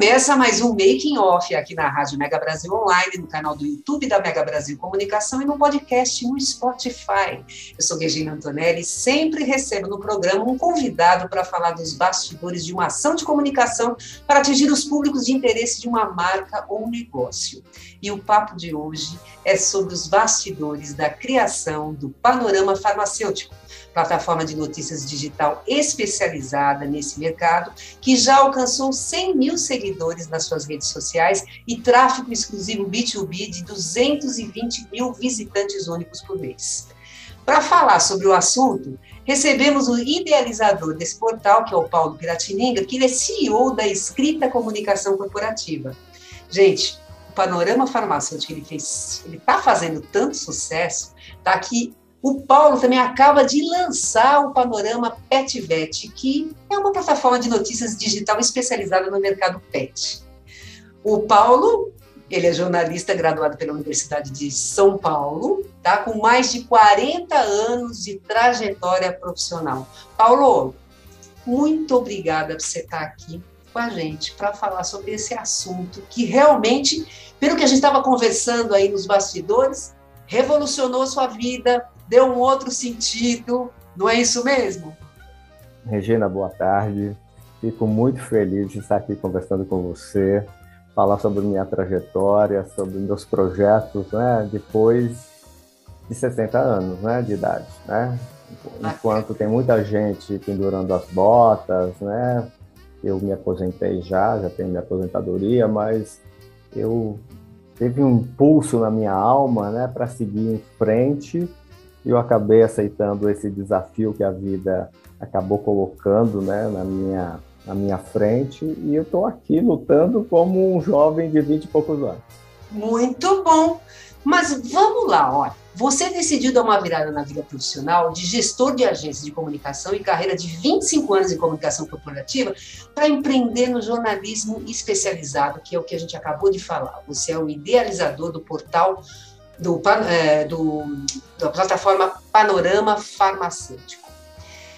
Começa mais um Making Off aqui na Rádio Mega Brasil Online, no canal do YouTube da Mega Brasil Comunicação e no podcast no Spotify. Eu sou Regina Antonelli e sempre recebo no programa um convidado para falar dos bastidores de uma ação de comunicação para atingir os públicos de interesse de uma marca ou negócio. E o papo de hoje é sobre os bastidores da criação do panorama farmacêutico plataforma de notícias digital especializada nesse mercado, que já alcançou 100 mil seguidores nas suas redes sociais e tráfego exclusivo B2B de 220 mil visitantes únicos por mês. Para falar sobre o assunto, recebemos o idealizador desse portal, que é o Paulo Piratininga, que ele é CEO da Escrita Comunicação Corporativa. Gente, o panorama farmacêutico ele fez, ele está fazendo tanto sucesso, está aqui o Paulo também acaba de lançar o Panorama PetVet, que é uma plataforma de notícias digital especializada no mercado pet. O Paulo, ele é jornalista graduado pela Universidade de São Paulo, tá? com mais de 40 anos de trajetória profissional. Paulo, muito obrigada por você estar aqui com a gente para falar sobre esse assunto que realmente, pelo que a gente estava conversando aí nos bastidores, revolucionou sua vida, deu um outro sentido, não é isso mesmo? Regina, boa tarde. Fico muito feliz de estar aqui conversando com você, falar sobre minha trajetória, sobre meus projetos, né, depois de 60 anos, né, de idade, né? Enquanto tem muita gente pendurando as botas, né? Eu me aposentei já, já tenho minha aposentadoria, mas eu teve um impulso na minha alma, né, para seguir em frente eu acabei aceitando esse desafio que a vida acabou colocando né, na, minha, na minha frente e eu estou aqui lutando como um jovem de 20 e poucos anos. Muito bom! Mas vamos lá, olha. Você decidiu dar uma virada na vida profissional de gestor de agência de comunicação e carreira de 25 anos em comunicação corporativa para empreender no jornalismo especializado, que é o que a gente acabou de falar. Você é o idealizador do portal do, é, do, da plataforma Panorama Farmacêutico.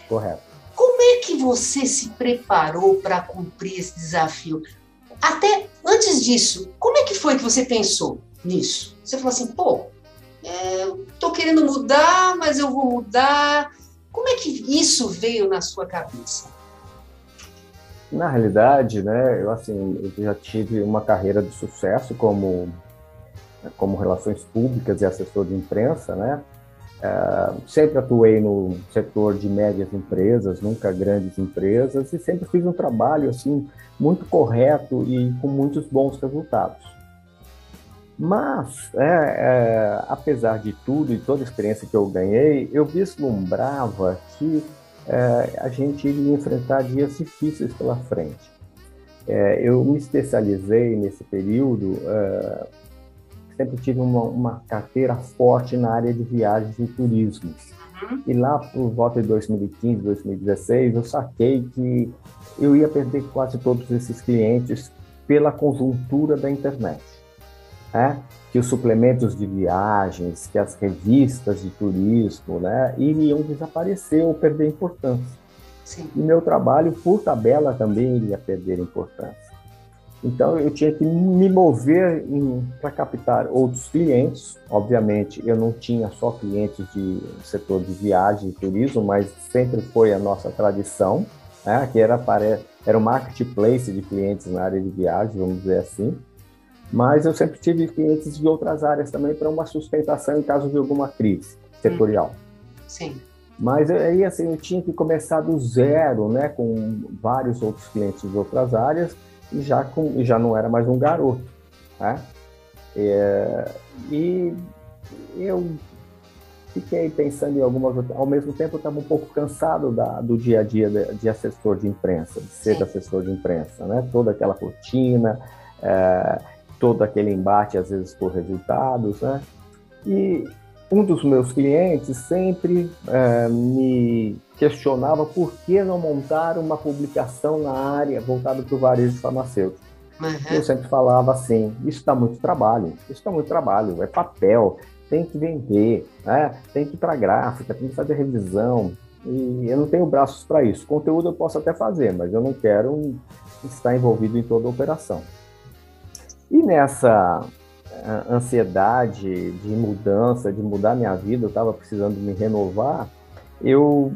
Correto. Como é que você se preparou para cumprir esse desafio? Até antes disso, como é que foi que você pensou nisso? Você falou assim, pô, estou é, querendo mudar, mas eu vou mudar. Como é que isso veio na sua cabeça? Na realidade, né, eu assim, eu já tive uma carreira de sucesso como como relações públicas e assessor de imprensa, né? Uh, sempre atuei no setor de médias empresas, nunca grandes empresas, e sempre fiz um trabalho assim muito correto e com muitos bons resultados. Mas, é, é, apesar de tudo e toda a experiência que eu ganhei, eu vislumbrava que é, a gente iria enfrentar dias difíceis pela frente. É, eu me especializei nesse período é, sempre tive uma, uma carteira forte na área de viagens e turismo. Uhum. E lá por volta de 2015, 2016, eu saquei que eu ia perder quase todos esses clientes pela conjuntura da internet. Né? Que os suplementos de viagens, que as revistas de turismo né, iriam desaparecer ou perder importância. Sim. E meu trabalho, por tabela, também iria perder importância. Então eu tinha que me mover para captar outros clientes. Obviamente eu não tinha só clientes de setor de viagem e turismo, mas sempre foi a nossa tradição, né? que era para era um marketplace de clientes na área de viagem, vamos dizer assim. Mas eu sempre tive clientes de outras áreas também para uma sustentação em caso de alguma crise setorial. Sim. Mas aí assim eu tinha que começar do zero, né, com vários outros clientes de outras áreas e já, com, já não era mais um garoto. Né? É, e eu fiquei pensando em algumas. Ao mesmo tempo, eu estava um pouco cansado da, do dia a dia de, de, assessor de imprensa, de ser Sim. assessor de imprensa, né? Toda aquela rotina, é, todo aquele embate, às vezes, por resultados, né? E um dos meus clientes sempre é, me questionava por que não montar uma publicação na área voltada para o varejo farmacêutico. Uhum. Eu sempre falava assim: isso dá muito trabalho, isso dá muito trabalho, é papel, tem que vender, né? tem que ir para gráfica, tem que fazer revisão. E eu não tenho braços para isso. Conteúdo eu posso até fazer, mas eu não quero estar envolvido em toda a operação. E nessa ansiedade de mudança, de mudar minha vida, eu estava precisando me renovar, eu,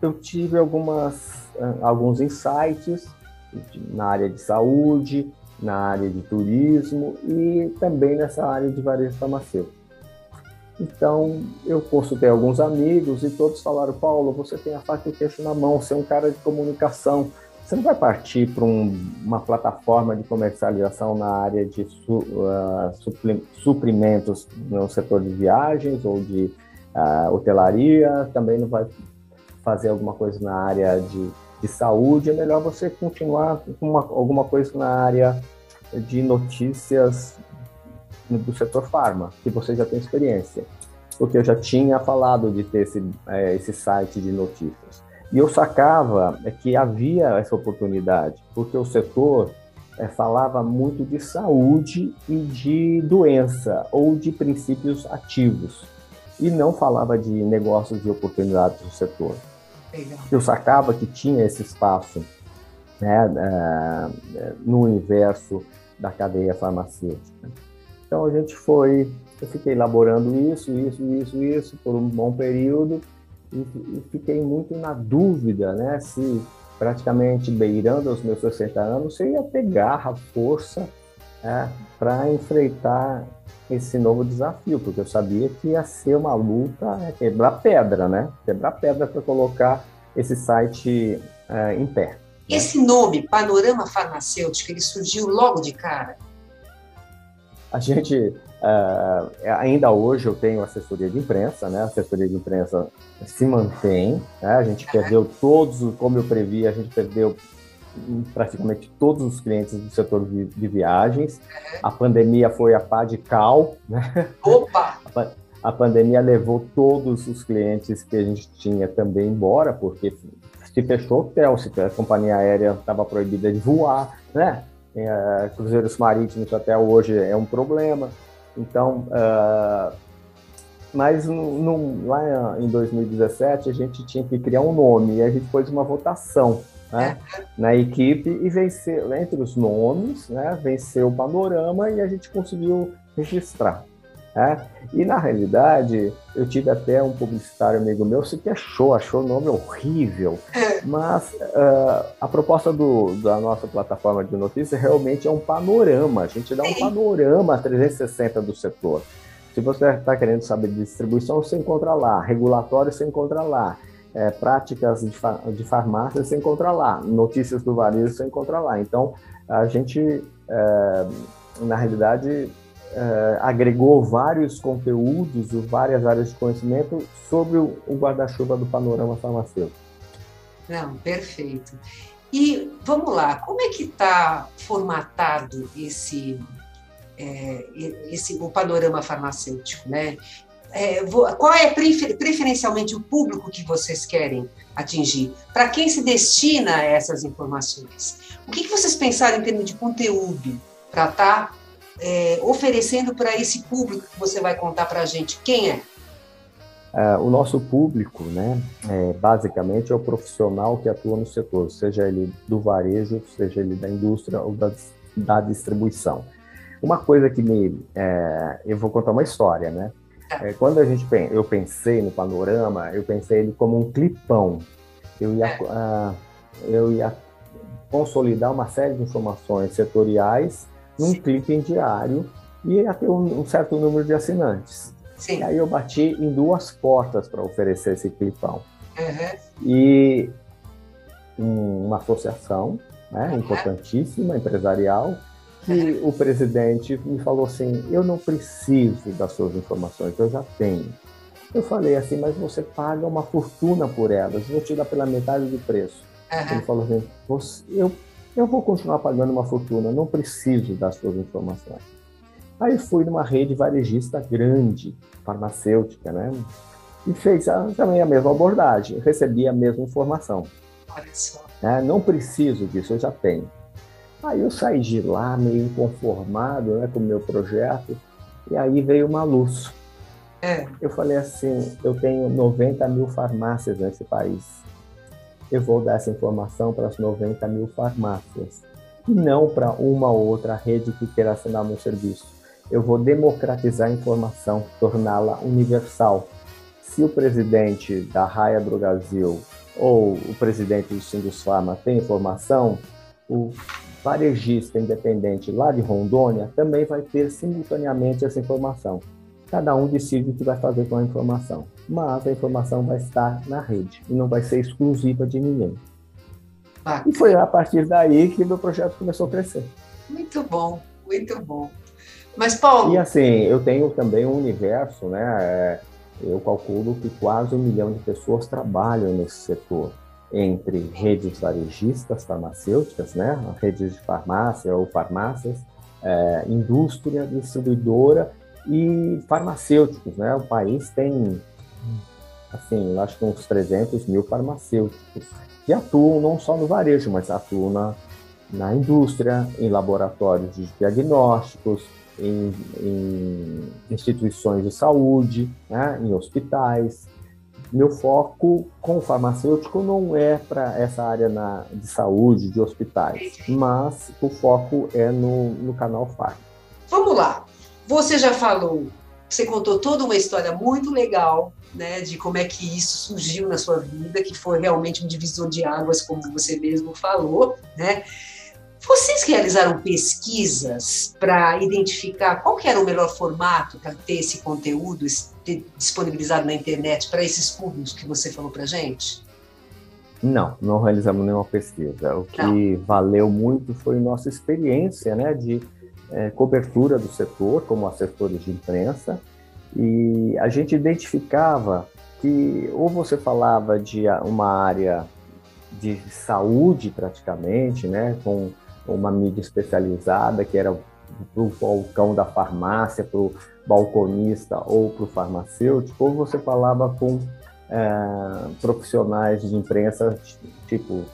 eu tive algumas, eh, alguns insights na área de saúde, na área de turismo e também nessa área de varejo farmacêutico. Então, eu consultei alguns amigos e todos falaram: Paulo, você tem a faca e o queixo na mão, você é um cara de comunicação. Você não vai partir para um, uma plataforma de comercialização na área de su, uh, suprimentos no setor de viagens ou de uh, hotelaria, também não vai fazer alguma coisa na área de de saúde, é melhor você continuar com uma, alguma coisa na área de notícias do setor farma, que você já tem experiência. Porque eu já tinha falado de ter esse, é, esse site de notícias. E eu sacava é, que havia essa oportunidade, porque o setor é, falava muito de saúde e de doença, ou de princípios ativos, e não falava de negócios e oportunidades do setor. Eu sacava que tinha esse espaço né, no universo da cadeia farmacêutica. Então a gente foi, eu fiquei elaborando isso, isso, isso, isso por um bom período e, e fiquei muito na dúvida, né, se praticamente beirando os meus 60 anos, se ia ter garra, força é, para enfrentar esse novo desafio, porque eu sabia que ia ser uma luta, é quebrar pedra, né? Quebrar pedra para colocar esse site é, em pé. Esse nome, Panorama Farmacêutico, ele surgiu logo de cara? A gente, uh, ainda hoje eu tenho assessoria de imprensa, né? A assessoria de imprensa se mantém, né? A gente perdeu todos, como eu previ, a gente perdeu praticamente todos os clientes do setor de, de viagens. A pandemia foi a pá de cal, né? Opa! A, pandemia levou todos os clientes que a gente tinha também embora, porque se fechou o hotel, se a companhia aérea estava proibida de voar, né? É, cruzeiros marítimos até hoje é um problema. Então, uh, mas no, no, lá em 2017 a gente tinha que criar um nome e a gente pôs uma votação né, na equipe e venceu, entre os nomes, né, venceu o panorama e a gente conseguiu registrar. Né? E na realidade, eu tive até um publicitário amigo meu se queixou, achou o nome horrível. Mas uh, a proposta do, da nossa plataforma de notícias realmente é um panorama. A gente dá um panorama 360 do setor. Se você está querendo saber de distribuição, você encontra lá. Regulatório, você encontra lá é, práticas de, fa de farmácia você encontra lá, notícias do varejo você encontra lá. Então, a gente, é, na realidade, é, agregou vários conteúdos, várias áreas de conhecimento sobre o, o guarda-chuva do panorama farmacêutico. Não, perfeito. E vamos lá, como é que está formatado esse, é, esse o panorama farmacêutico, né? é, qual é preferencialmente o público que vocês querem atingir? Para quem se destina essas informações? O que, que vocês pensaram em termos de conteúdo para estar tá, é, oferecendo para esse público que você vai contar para a gente? Quem é? é? o nosso público, né, é, basicamente é o profissional que atua no setor, seja ele do varejo, seja ele da indústria ou da, da distribuição. Uma coisa que me, é, eu vou contar uma história, né? É, quando a gente eu pensei no panorama, eu pensei ele como um clipão. Eu ia, uh, eu ia consolidar uma série de informações setoriais num clipe diário e ia ter um, um certo número de assinantes. Sim. E aí eu bati em duas portas para oferecer esse clipão. Uhum. E uma associação né, uhum. importantíssima, empresarial, que o presidente me falou assim: eu não preciso das suas informações, eu já tenho. Eu falei assim, mas você paga uma fortuna por elas, vou te dar pela metade do preço. Uhum. Ele falou assim: eu, eu vou continuar pagando uma fortuna, não preciso das suas informações. Aí fui numa rede varejista grande, farmacêutica, né? E fez a, também a mesma abordagem, recebi a mesma informação. Olha só. É, não preciso disso, eu já tenho. Aí eu saí de lá meio inconformado né, com o meu projeto, e aí veio uma luz. É. Eu falei assim: eu tenho 90 mil farmácias nesse país. Eu vou dar essa informação para as 90 mil farmácias, e não para uma ou outra rede que queira assinar meu serviço. Eu vou democratizar a informação, torná-la universal. Se o presidente da Raia Brasil ou o presidente do Sindusfarma tem informação, o varejista independente lá de Rondônia também vai ter simultaneamente essa informação. Cada um decide o que vai fazer com a informação, mas a informação vai estar na rede e não vai ser exclusiva de ninguém. Bacana. E foi a partir daí que meu projeto começou a crescer. Muito bom, muito bom. Mas, Paulo. E assim, eu tenho também um universo, né? É, eu calculo que quase um milhão de pessoas trabalham nesse setor entre redes varejistas farmacêuticas, né, redes de farmácia ou farmácias, é, indústria, distribuidora e farmacêuticos, né? O país tem, assim, acho que uns 300 mil farmacêuticos que atuam não só no varejo, mas atuam na, na indústria, em laboratórios de diagnósticos, em, em instituições de saúde, né? em hospitais, meu foco com o farmacêutico não é para essa área na, de saúde, de hospitais, mas o foco é no, no canal FAR. Vamos lá. Você já falou, você contou toda uma história muito legal, né, de como é que isso surgiu na sua vida, que foi realmente um divisor de águas, como você mesmo falou, né? Vocês realizaram pesquisas para identificar qual era o melhor formato para ter esse conteúdo disponibilizado na internet para esses públicos que você falou para gente? Não, não realizamos nenhuma pesquisa. O que não. valeu muito foi nossa experiência né, de é, cobertura do setor, como assessores de imprensa, e a gente identificava que ou você falava de uma área de saúde praticamente, né, com uma mídia especializada, que era para o balcão da farmácia, para o balconista ou para o farmacêutico, ou você falava com é, profissionais de imprensa, tipo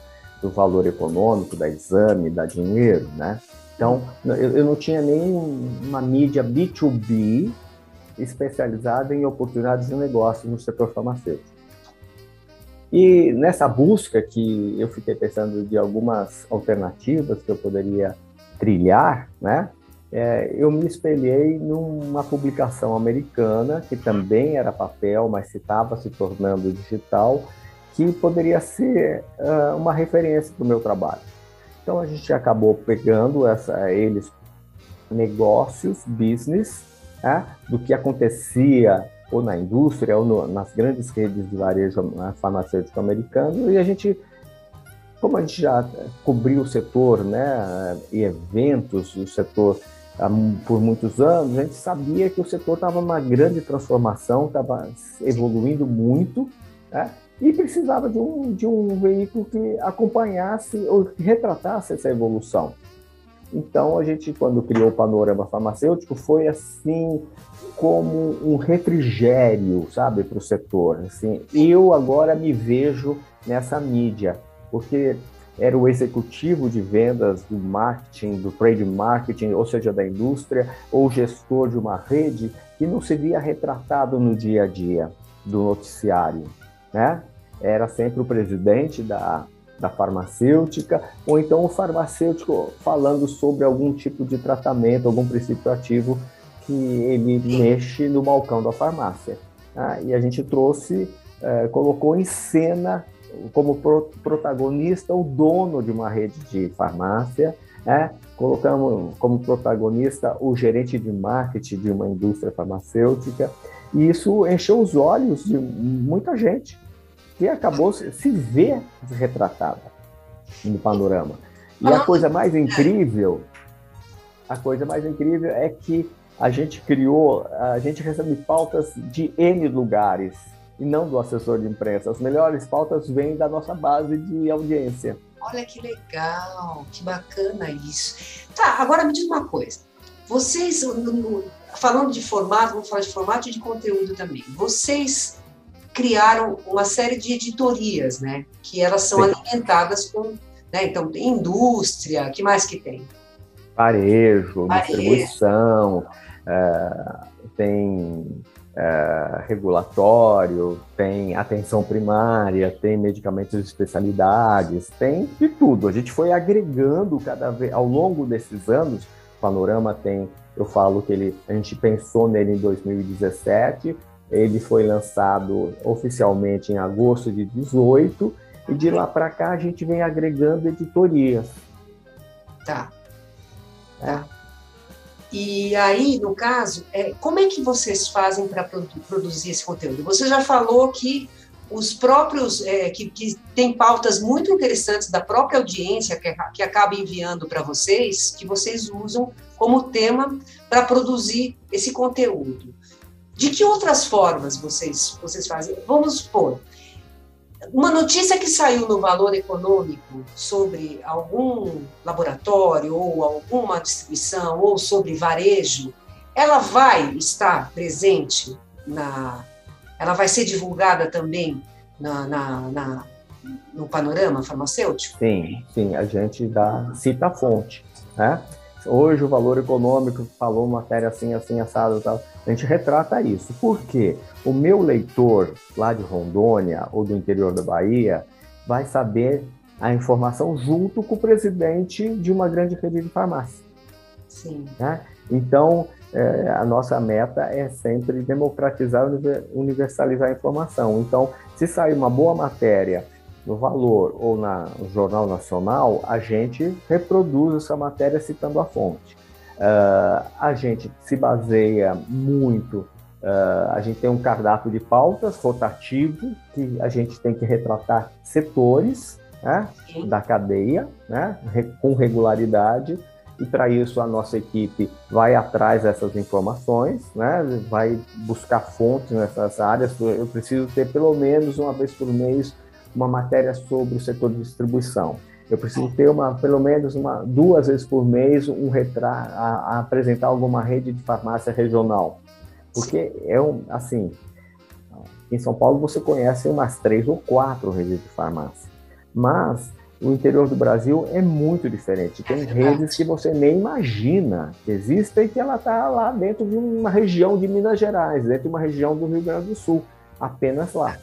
do valor econômico, da exame, da dinheiro, né? Então, eu, eu não tinha nenhuma mídia B2B especializada em oportunidades de negócio no setor farmacêutico. E nessa busca que eu fiquei pensando de algumas alternativas que eu poderia trilhar, né? É, eu me espelhei numa publicação americana que também era papel, mas estava se tornando digital, que poderia ser uh, uma referência para o meu trabalho. Então a gente acabou pegando essa, eles negócios, business, né, do que acontecia ou na indústria, ou no, nas grandes redes de varejo né, farmacêutico americano, e a gente, como a gente já cobriu o setor, né, e eventos, o setor por muitos anos, a gente sabia que o setor estava numa grande transformação, estava evoluindo muito, né, e precisava de um, de um veículo que acompanhasse ou retratasse essa evolução. Então, a gente, quando criou o panorama farmacêutico, foi assim como um refrigério, sabe, para o setor. Assim, eu agora me vejo nessa mídia, porque era o executivo de vendas do marketing, do trade marketing, ou seja, da indústria, ou gestor de uma rede que não se via retratado no dia a dia do noticiário, né? Era sempre o presidente da da farmacêutica, ou então o farmacêutico falando sobre algum tipo de tratamento, algum princípio ativo que ele mexe no balcão da farmácia. Né? E a gente trouxe, é, colocou em cena como pro, protagonista o dono de uma rede de farmácia, né? colocamos como protagonista o gerente de marketing de uma indústria farmacêutica, e isso encheu os olhos de muita gente que acabou se ver retratada no panorama. E a coisa mais incrível a coisa mais incrível é que a gente criou, a gente recebe pautas de N lugares e não do assessor de imprensa. As melhores pautas vêm da nossa base de audiência. Olha que legal, que bacana isso. Tá, agora me diz uma coisa. Vocês, falando de formato, vamos falar de formato e de conteúdo também. Vocês criaram uma série de editorias, né? Que elas são Sim. alimentadas com, né? Então tem indústria, que mais que tem? Varejo. distribuição, é, tem é, regulatório, tem atenção primária, tem medicamentos de especialidades, tem de tudo. A gente foi agregando cada vez ao longo desses anos. O Panorama tem, eu falo que ele, a gente pensou nele em 2017, ele foi lançado oficialmente em agosto de 18 e de lá para cá a gente vem agregando editorias. Tá. Tá. E aí, no caso, é, como é que vocês fazem para produ produzir esse conteúdo? Você já falou que os próprios, é, que, que tem pautas muito interessantes da própria audiência que, que acaba enviando para vocês, que vocês usam como tema para produzir esse conteúdo. De que outras formas vocês, vocês fazem? Vamos supor, uma notícia que saiu no Valor Econômico sobre algum laboratório ou alguma distribuição ou sobre varejo, ela vai estar presente na. Ela vai ser divulgada também na, na, na no panorama farmacêutico? Sim, sim, a gente dá, cita a fonte. Né? Hoje o valor econômico falou matéria assim, assim, assado tal. A gente retrata isso. Por quê? O meu leitor lá de Rondônia ou do interior da Bahia vai saber a informação junto com o presidente de uma grande rede de farmácia. Sim. Né? Então, é, a nossa meta é sempre democratizar, universalizar a informação. Então, se sair uma boa matéria no Valor ou na, no Jornal Nacional, a gente reproduz essa matéria citando a fonte. Uh, a gente se baseia muito, uh, a gente tem um cardápio de pautas rotativo, que a gente tem que retratar setores né, da cadeia, né, com regularidade, e para isso a nossa equipe vai atrás dessas informações, né, vai buscar fontes nessas áreas. Eu preciso ter pelo menos uma vez por mês uma matéria sobre o setor de distribuição. Eu preciso ter uma, pelo menos uma, duas vezes por mês um retrato, a, a apresentar alguma rede de farmácia regional. Porque é um, assim, em São Paulo você conhece umas três ou quatro redes de farmácia. Mas o interior do Brasil é muito diferente. Tem é redes que você nem imagina que existem e que ela está lá dentro de uma região de Minas Gerais, dentro de uma região do Rio Grande do Sul, apenas lá.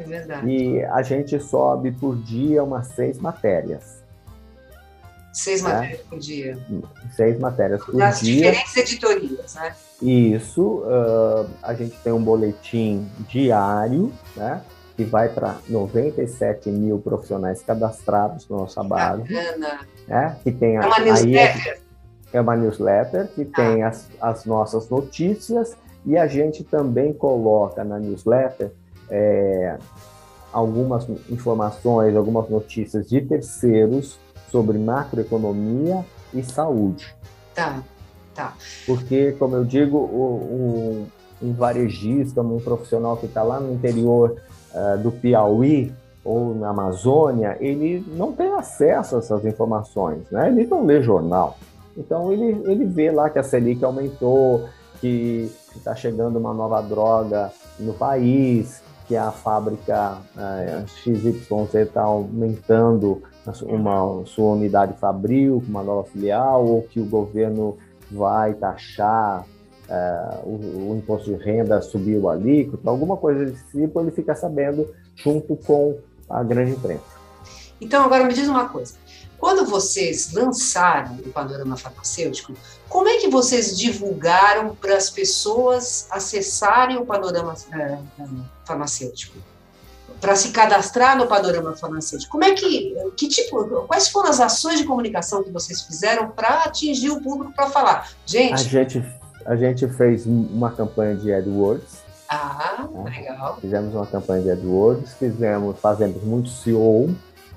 É verdade. E a gente sobe por dia umas seis matérias. Seis né? matérias por dia. Seis matérias por Nas dia. diferentes editorias, né? Isso. Uh, a gente tem um boletim diário, né? Que vai para 97 mil profissionais cadastrados na nossa base. Bacana. Né? Que tem é uma newsletter? É uma newsletter que ah. tem as, as nossas notícias e a gente também coloca na newsletter é, algumas informações, algumas notícias de terceiros sobre macroeconomia e saúde. Tá, tá. Porque, como eu digo, o, o, um varejista, um profissional que está lá no interior uh, do Piauí ou na Amazônia, ele não tem acesso a essas informações, né? Ele não lê jornal. Então, ele, ele vê lá que a Selic aumentou, que está chegando uma nova droga no país, que a fábrica é, XYZ está aumentando uma sua unidade fabril, uma nova filial, ou que o governo vai taxar é, o, o, imposto de renda, subiu a alíquota, alguma coisa desse tipo, ele fica sabendo junto com a grande imprensa. Então, agora me diz uma coisa. Quando vocês lançaram o panorama farmacêutico, como é que vocês divulgaram para as pessoas acessarem o panorama é, farmacêutico? Para se cadastrar no panorama farmacêutico? Como é que, que tipo, quais foram as ações de comunicação que vocês fizeram para atingir o público para falar, gente? A gente, a gente fez uma campanha de AdWords. Ah, né? legal. Fizemos uma campanha de AdWords, fizemos, fazemos muito SEO,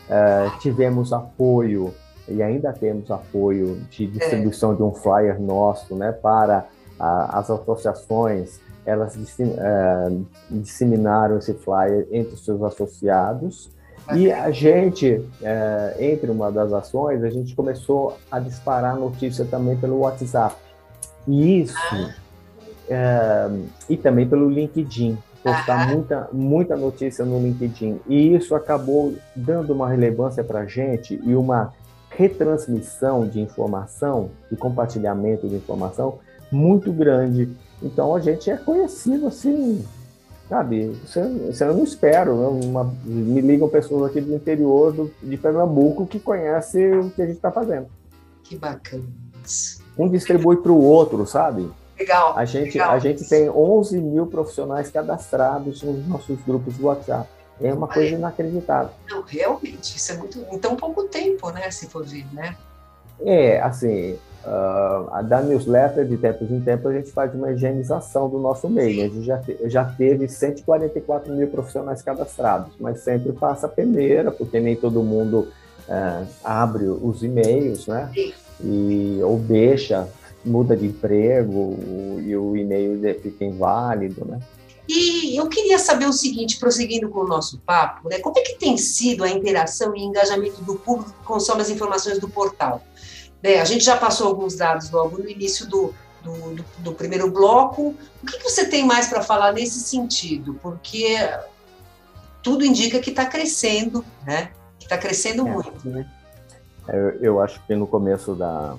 Uh, tivemos apoio e ainda temos apoio de distribuição é. de um flyer nosso né, para a, as associações, elas é, disseminaram esse flyer entre os seus associados. E a gente, é, entre uma das ações, a gente começou a disparar notícia também pelo WhatsApp. E isso, ah. é, e também pelo LinkedIn, postar muita, muita notícia no LinkedIn. E isso acabou dando uma relevância para a gente e uma retransmissão de informação e compartilhamento de informação muito grande. Então a gente é conhecido assim, sabe? Você, você não espero. Né? Uma, me ligam pessoas aqui do interior do, de Pernambuco que conhecem o que a gente está fazendo. Que bacana. Um distribui para o outro, sabe? Legal. A gente, legal. a gente tem 11 mil profissionais cadastrados nos nossos grupos do WhatsApp. É uma coisa inacreditável. Não, realmente, isso é muito. Em tão pouco tempo, né? Se for ver, né? É, assim, uh, da newsletter, de tempos em tempos, a gente faz uma higienização do nosso meio. A gente já, te, já teve 144 mil profissionais cadastrados, mas sempre passa a peneira, porque nem todo mundo uh, abre os e-mails, né? E, ou deixa, muda de emprego e o e-mail fica inválido, né? E eu queria saber o seguinte, prosseguindo com o nosso papo, né, como é que tem sido a interação e engajamento do público que consome as informações do portal? Né, a gente já passou alguns dados logo no início do, do, do, do primeiro bloco. O que, que você tem mais para falar nesse sentido? Porque tudo indica que está crescendo, né? Que está crescendo é. muito, né? Eu, eu acho que no começo da,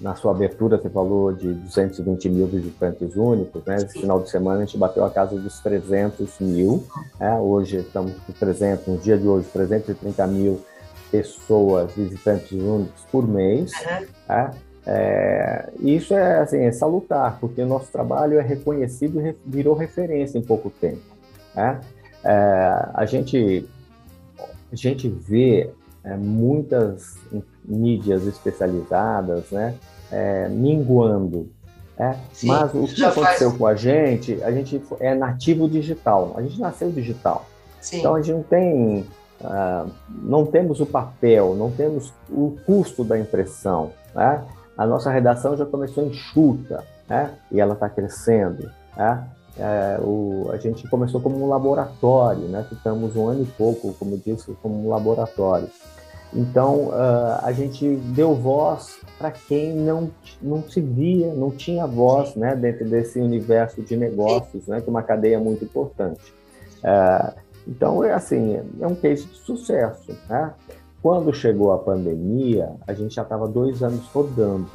na sua abertura você falou de 220 mil visitantes únicos, né? Esse final de semana a gente bateu a casa dos 300 mil, né? Hoje estamos com 300, no dia de hoje, 330 mil pessoas, visitantes únicos por mês, né? É, isso é, assim, é salutar, porque o nosso trabalho é reconhecido e virou referência em pouco tempo. Né? É, a, gente, a gente vê é, muitas mídias especializadas, né, é, minguando. É? Sim, Mas o que aconteceu faz... com a gente, a gente é nativo digital, a gente nasceu digital. Sim. Então a gente não tem, uh, não temos o papel, não temos o custo da impressão. Né? A nossa redação já começou enxuta né? e ela está crescendo. Né? É, o, a gente começou como um laboratório, né? ficamos um ano e pouco, como disse, como um laboratório. Então, uh, a gente deu voz para quem não, não se via, não tinha voz né, dentro desse universo de negócios, né, que é uma cadeia muito importante. Uh, então, é assim, é um case de sucesso. Né? Quando chegou a pandemia, a gente já estava dois anos rodando.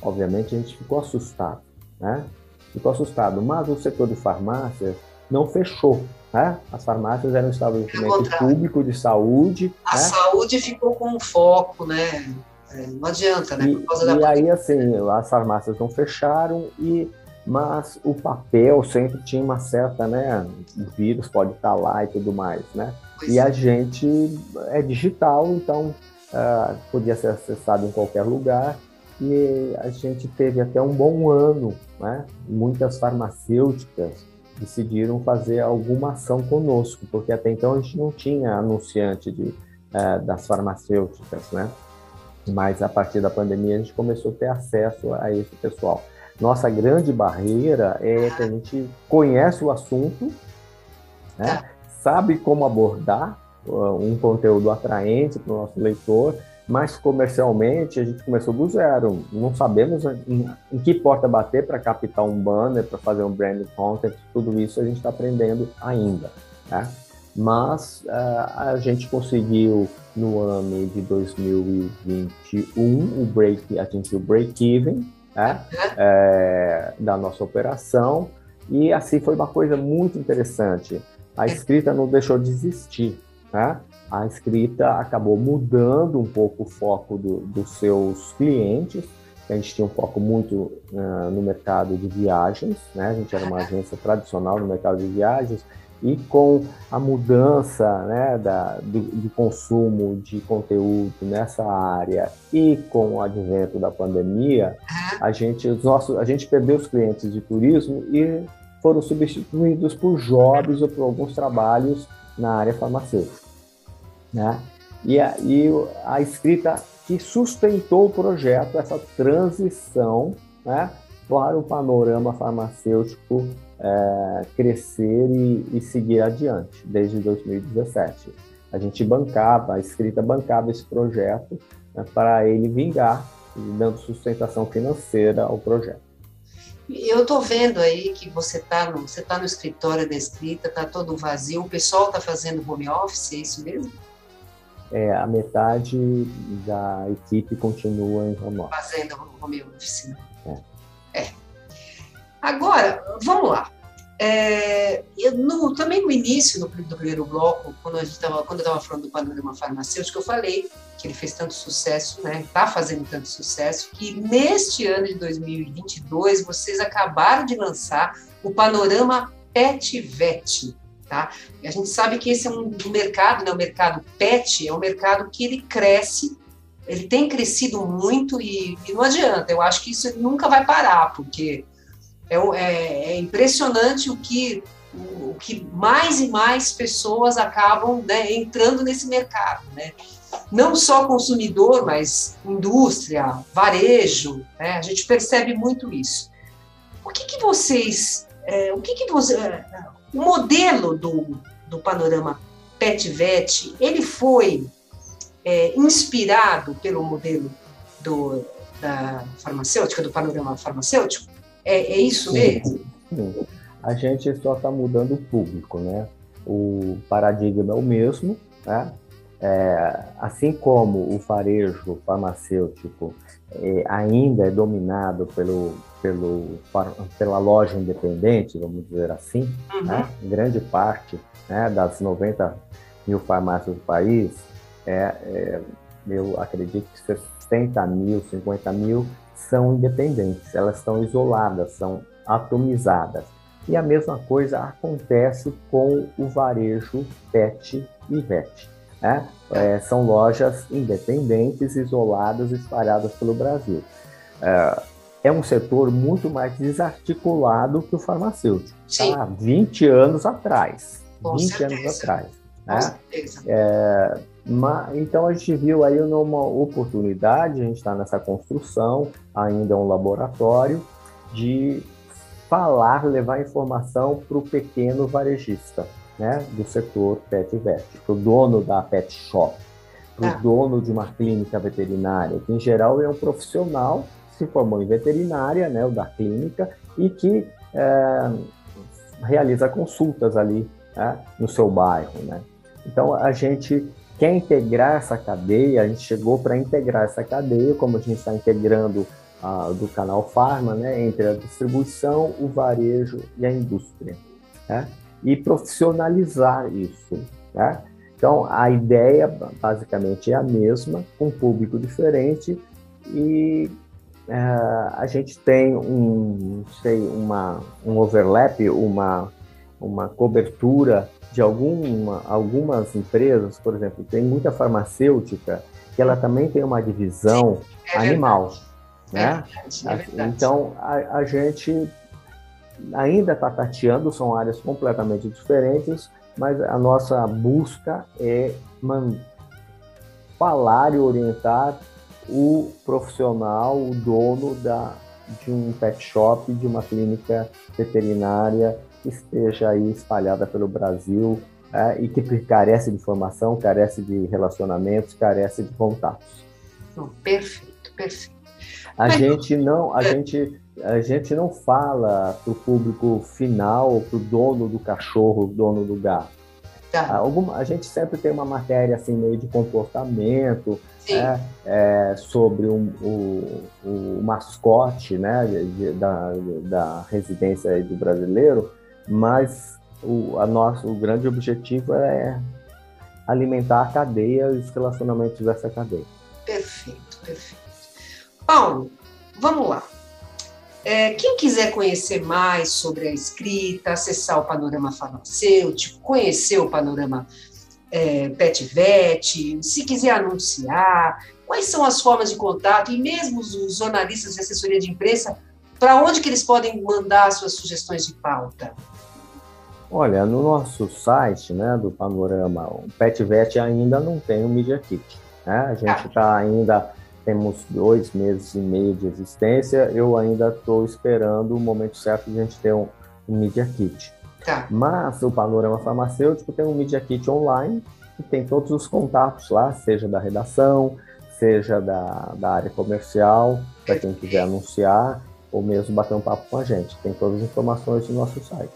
Obviamente, a gente ficou assustado, né? Ficou assustado, mas o setor de farmácia não fechou. Né? As farmácias eram estabelecimento público de saúde. A né? saúde ficou com foco, né? É, não adianta, né? Por causa e, da e aí, assim, as farmácias não fecharam, e, mas o papel sempre tinha uma certa, né? O vírus pode estar lá e tudo mais, né? Pois e é. a gente é digital, então uh, podia ser acessado em qualquer lugar. E a gente teve até um bom ano, né? Muitas farmacêuticas decidiram fazer alguma ação conosco, porque até então a gente não tinha anunciante de, é, das farmacêuticas, né? Mas a partir da pandemia a gente começou a ter acesso a esse pessoal. Nossa grande barreira é que a gente conhece o assunto, né? sabe como abordar uh, um conteúdo atraente para o nosso leitor, mas comercialmente a gente começou do zero. Não sabemos em, em que porta bater para captar um banner, para fazer um brand content, tudo isso a gente está aprendendo ainda. Né? Mas uh, a gente conseguiu no ano de 2021 o break, atingir o break-even né? é, da nossa operação e assim foi uma coisa muito interessante. A escrita não deixou de existir. Né? A escrita acabou mudando um pouco o foco do, dos seus clientes. A gente tinha um foco muito uh, no mercado de viagens, né? A gente era uma agência tradicional no mercado de viagens e com a mudança né, da, do, do, consumo de conteúdo nessa área e com o advento da pandemia, a gente, os nossos, a gente perdeu os clientes de turismo e foram substituídos por jobs ou por alguns trabalhos na área farmacêutica. Né? E a, e a escrita que sustentou o projeto, essa transição né, para o panorama farmacêutico é, crescer e, e, seguir adiante, desde 2017. A gente bancava, a escrita bancava esse projeto né, para ele vingar, dando sustentação financeira ao projeto. Eu estou vendo aí que você está no, você tá no escritório da escrita, está todo vazio, o pessoal está fazendo home office, é isso mesmo? É, a metade da equipe continua em home office. Fazendo home office. Né? É. é. Agora, vamos lá. É, no, também no início no, do primeiro bloco, quando, a gente tava, quando eu estava falando do panorama farmacêutico, eu falei que ele fez tanto sucesso, né? Está fazendo tanto sucesso, que neste ano de 2022 vocês acabaram de lançar o panorama PetVet. Tá? A gente sabe que esse é um, mercado, né? o mercado pet é um mercado que ele cresce ele tem crescido muito e, e, não adianta. Eu acho que isso nunca vai parar, porque é, é, é impressionante o que, o, o, que mais e mais pessoas acabam né, entrando nesse mercado. Né? Não só consumidor, mas indústria, varejo, né? a gente percebe muito isso. O que, que vocês. É, o que, que você. O modelo do, do panorama PetVet, ele foi é, inspirado pelo modelo do, da farmacêutica, do panorama farmacêutico? É, é isso mesmo? Sim. A gente só está mudando o público, né? O paradigma é o mesmo, né? É, assim como o varejo farmacêutico é, ainda é dominado pelo, pelo, pela loja independente, vamos dizer assim, uhum. né? grande parte né, das 90 mil farmácias do país, é, é, eu acredito que 60 mil, 50 mil são independentes, elas estão isoladas, são atomizadas. E a mesma coisa acontece com o varejo PET e VET. Né? É, são lojas independentes, isoladas, espalhadas pelo Brasil. É, é um setor muito mais desarticulado que o farmacêutico. Sim. Tá? 20 anos atrás. Com 20 certeza. anos atrás. Né? É, então a gente viu aí uma oportunidade, a gente está nessa construção, ainda é um laboratório, de falar, levar informação para o pequeno varejista né, do setor pet vet, para o dono da pet shop, para o ah. dono de uma clínica veterinária, que em geral é um profissional se formou em veterinária, né, da clínica, e que é, realiza consultas ali né, no seu bairro. Né? Então a gente quer integrar essa cadeia, a gente chegou para integrar essa cadeia, como a gente está integrando uh, do canal Farma, né, entre a distribuição, o varejo e a indústria, né, e profissionalizar isso. Né? Então, a ideia basicamente é a mesma, com um público diferente, e uh, a gente tem um, sei, uma, um overlap, uma, uma cobertura de alguma, algumas empresas, por exemplo, tem muita farmacêutica que ela também tem uma divisão é animal, né? É verdade, é então a, a, gente ainda está tateando, são áreas completamente diferentes, mas a nossa busca é man, falar e orientar o profissional, o dono da, de um pet shop, de uma clínica veterinária que esteja aí espalhada pelo Brasil é, e que carece de informação, carece de relacionamentos, carece de contatos. perfeito, perfeito. A Mas, gente não, a é... gente, a gente não fala para o público final, para o dono do cachorro, dono do gato. Tá. Alguma, a gente sempre tem uma matéria assim meio de comportamento, né, é, sobre um, o, o mascote né, de, da, da residência do brasileiro, mas o, a nosso, o grande objetivo é alimentar a cadeia e os relacionamentos dessa cadeia. Perfeito, perfeito. Paulo, vamos lá. É, quem quiser conhecer mais sobre a escrita, acessar o panorama farmacêutico, conhecer o panorama é, PetVet, se quiser anunciar, quais são as formas de contato e mesmo os jornalistas de assessoria de imprensa, para onde que eles podem mandar suas sugestões de pauta? Olha, no nosso site, né, do Panorama, o PetVet ainda não tem o Media Kit. Né? A gente está ah. ainda, temos dois meses e meio de existência, eu ainda estou esperando o momento certo de a gente ter um, um Media Kit. Tá. Mas o Panorama Farmacêutico tem um Media Kit online, que tem todos os contatos lá, seja da redação, seja da, da área comercial, para quem quiser anunciar, ou mesmo bater um papo com a gente. Tem todas as informações no nosso site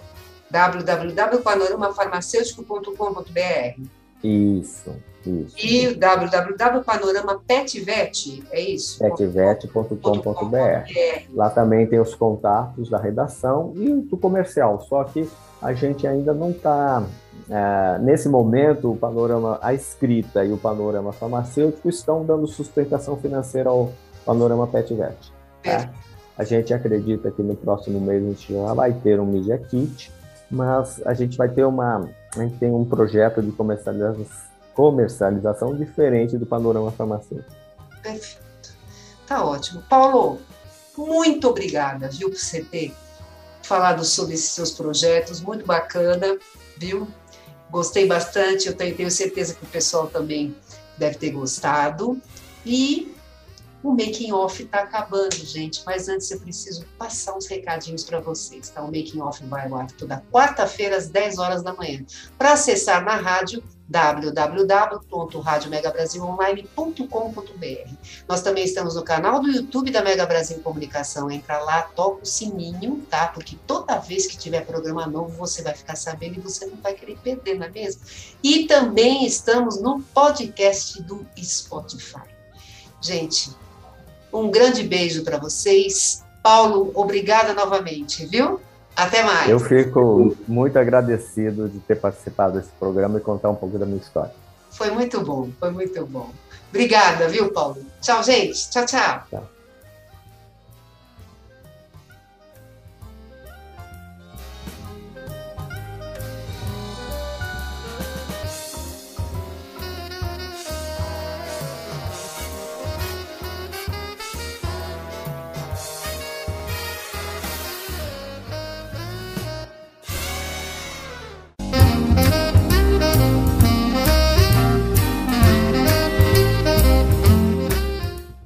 www.panoramafarmacêutico.com.br. Isso, isso. E www.panoramapetvet, é isso? petvet.com.br. Lá também tem os contatos da redação e do comercial, só que a gente ainda não está. É, nesse momento, o panorama, a escrita e o panorama farmacêutico estão dando sustentação financeira ao panorama PetVet. Tá? A gente acredita que no próximo mês a gente já vai ter um Media Kit mas a gente vai ter uma. A gente tem um projeto de comercialização, comercialização diferente do panorama farmacêutico. Perfeito. Tá ótimo. Paulo, muito obrigada, viu, por você ter falado sobre esses seus projetos, muito bacana, viu? Gostei bastante, eu tenho certeza que o pessoal também deve ter gostado. E o making off está acabando, gente, mas antes eu preciso passar uns recadinhos para vocês, tá? O making off vai ao toda quarta-feira às 10 horas da manhã. Para acessar na rádio www.radiomegabrasilonline.com.br. Nós também estamos no canal do YouTube da Mega Brasil Comunicação. Entra lá, toca o sininho, tá? Porque toda vez que tiver programa novo, você vai ficar sabendo e você não vai querer perder, não é mesmo? E também estamos no podcast do Spotify. Gente, um grande beijo para vocês. Paulo, obrigada novamente, viu? Até mais. Eu fico muito agradecido de ter participado desse programa e contar um pouco da minha história. Foi muito bom, foi muito bom. Obrigada, viu, Paulo? Tchau, gente. Tchau, tchau. tchau.